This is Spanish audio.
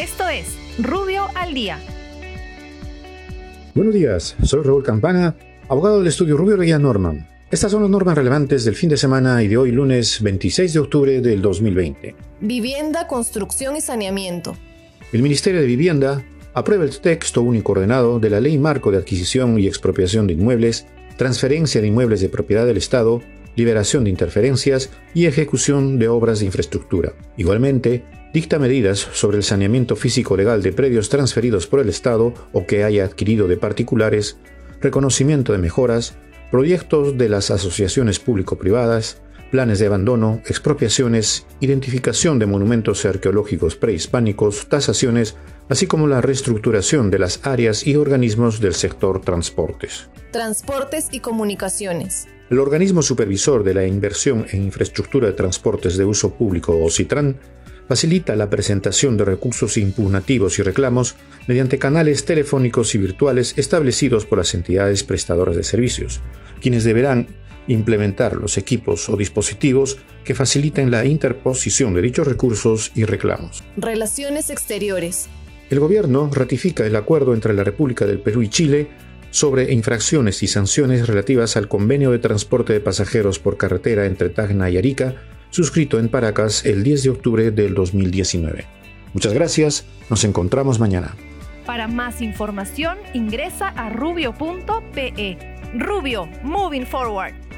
Esto es Rubio al Día. Buenos días, soy Raúl Campana, abogado del estudio Rubio Reguía Norman. Estas son las normas relevantes del fin de semana y de hoy lunes 26 de octubre del 2020. Vivienda, construcción y saneamiento. El Ministerio de Vivienda aprueba el texto único ordenado de la Ley Marco de Adquisición y Expropiación de Inmuebles, transferencia de inmuebles de propiedad del Estado, liberación de interferencias y ejecución de obras de infraestructura. Igualmente, dicta medidas sobre el saneamiento físico legal de predios transferidos por el Estado o que haya adquirido de particulares, reconocimiento de mejoras, proyectos de las asociaciones público-privadas, planes de abandono, expropiaciones, identificación de monumentos arqueológicos prehispánicos, tasaciones, así como la reestructuración de las áreas y organismos del sector transportes. Transportes y comunicaciones. El organismo supervisor de la inversión en infraestructura de transportes de uso público o CITRAN facilita la presentación de recursos impugnativos y reclamos mediante canales telefónicos y virtuales establecidos por las entidades prestadoras de servicios, quienes deberán implementar los equipos o dispositivos que faciliten la interposición de dichos recursos y reclamos. Relaciones exteriores. El gobierno ratifica el acuerdo entre la República del Perú y Chile sobre infracciones y sanciones relativas al convenio de transporte de pasajeros por carretera entre Tacna y Arica suscrito en Paracas el 10 de octubre del 2019. Muchas gracias, nos encontramos mañana. Para más información ingresa a rubio.pe. Rubio, moving forward.